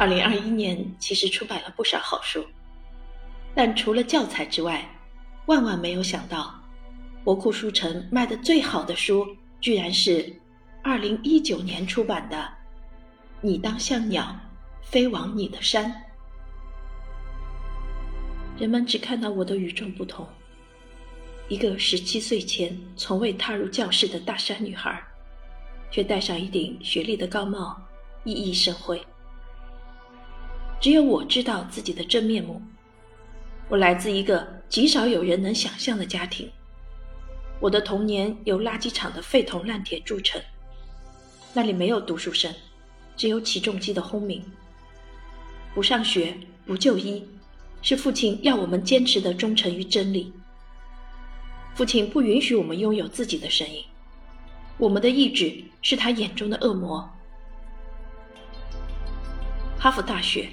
二零二一年其实出版了不少好书，但除了教材之外，万万没有想到，博库书城卖的最好的书，居然是二零一九年出版的《你当像鸟飞往你的山》。人们只看到我的与众不同，一个十七岁前从未踏入教室的大山女孩，却戴上一顶学历的高帽，熠熠生辉。只有我知道自己的真面目。我来自一个极少有人能想象的家庭。我的童年由垃圾场的废铜烂铁铸成，那里没有读书声，只有起重机的轰鸣。不上学，不就医。是父亲要我们坚持的忠诚与真理。父亲不允许我们拥有自己的声音，我们的意志是他眼中的恶魔。哈佛大学、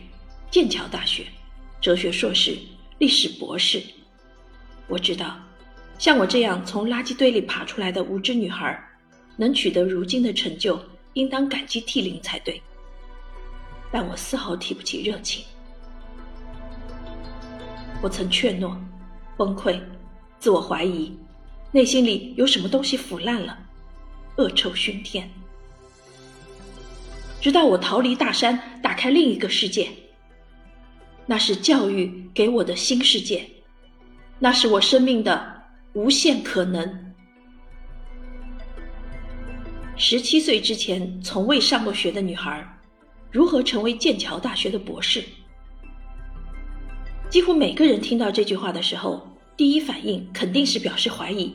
剑桥大学，哲学硕士、历史博士。我知道，像我这样从垃圾堆里爬出来的无知女孩，能取得如今的成就，应当感激涕零才对。但我丝毫提不起热情。我曾怯懦、崩溃、自我怀疑，内心里有什么东西腐烂了，恶臭熏天。直到我逃离大山，打开另一个世界，那是教育给我的新世界，那是我生命的无限可能。十七岁之前从未上过学的女孩，如何成为剑桥大学的博士？几乎每个人听到这句话的时候，第一反应肯定是表示怀疑。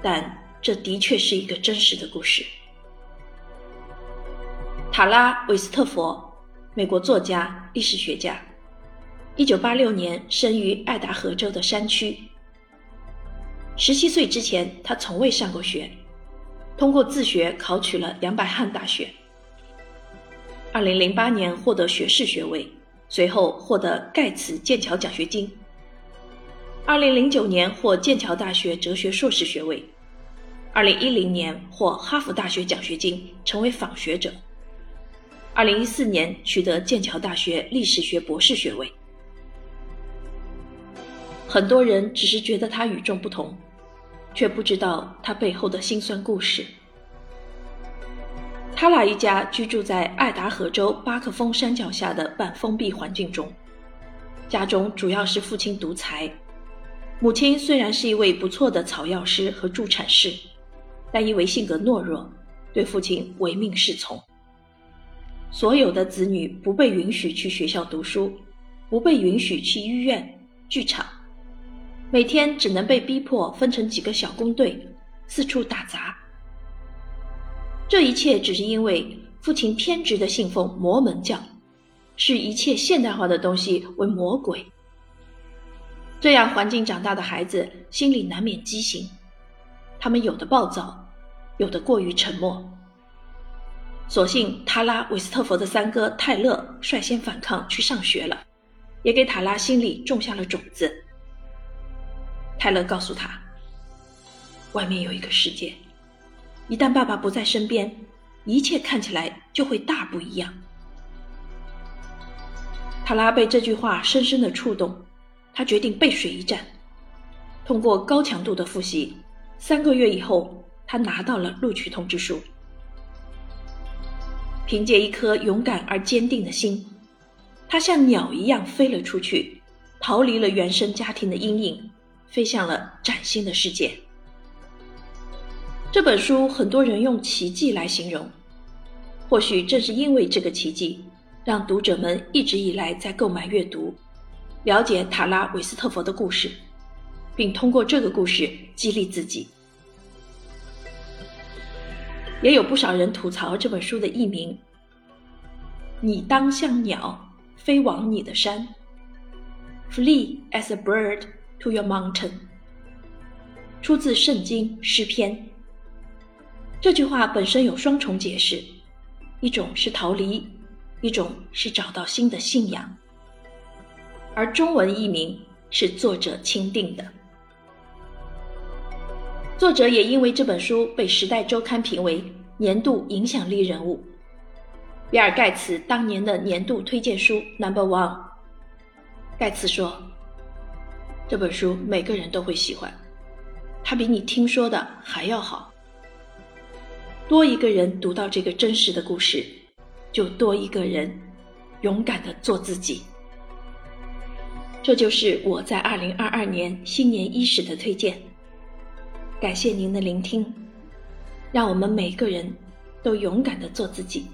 但这的确是一个真实的故事。塔拉·韦斯特佛，美国作家、历史学家，一九八六年生于爱达荷州的山区。十七岁之前，他从未上过学，通过自学考取了两百汉大学。二零零八年获得学士学位。随后获得盖茨剑桥奖学金。二零零九年获剑桥大学哲学硕士学位，二零一零年获哈佛大学奖学金，成为访学者。二零一四年取得剑桥大学历史学博士学位。很多人只是觉得他与众不同，却不知道他背后的辛酸故事。塔拉一家居住在爱达荷州巴克峰山脚下的半封闭环境中，家中主要是父亲独裁，母亲虽然是一位不错的草药师和助产士，但因为性格懦弱，对父亲唯命是从。所有的子女不被允许去学校读书，不被允许去医院、剧场，每天只能被逼迫分成几个小工队，四处打杂。这一切只是因为父亲偏执的信奉魔门教，视一切现代化的东西为魔鬼。这样环境长大的孩子心里难免畸形，他们有的暴躁，有的过于沉默。所幸塔拉韦斯特佛的三哥泰勒率先反抗去上学了，也给塔拉心里种下了种子。泰勒告诉他，外面有一个世界。一旦爸爸不在身边，一切看起来就会大不一样。塔拉被这句话深深的触动，他决定背水一战。通过高强度的复习，三个月以后，他拿到了录取通知书。凭借一颗勇敢而坚定的心，他像鸟一样飞了出去，逃离了原生家庭的阴影，飞向了崭新的世界。这本书很多人用奇迹来形容，或许正是因为这个奇迹，让读者们一直以来在购买阅读，了解塔拉韦斯特佛的故事，并通过这个故事激励自己。也有不少人吐槽这本书的译名：“你当像鸟飞往你的山，Flee as a bird to your mountain。”出自圣经诗篇。这句话本身有双重解释，一种是逃离，一种是找到新的信仰。而中文译名是作者钦定的。作者也因为这本书被《时代周刊》评为年度影响力人物。比尔·盖茨当年的年度推荐书 Number One。盖茨说：“这本书每个人都会喜欢，它比你听说的还要好。多一个人读到这个真实的故事，就多一个人勇敢的做自己。”这就是我在二零二二年新年伊始的推荐。感谢您的聆听，让我们每个人都勇敢的做自己。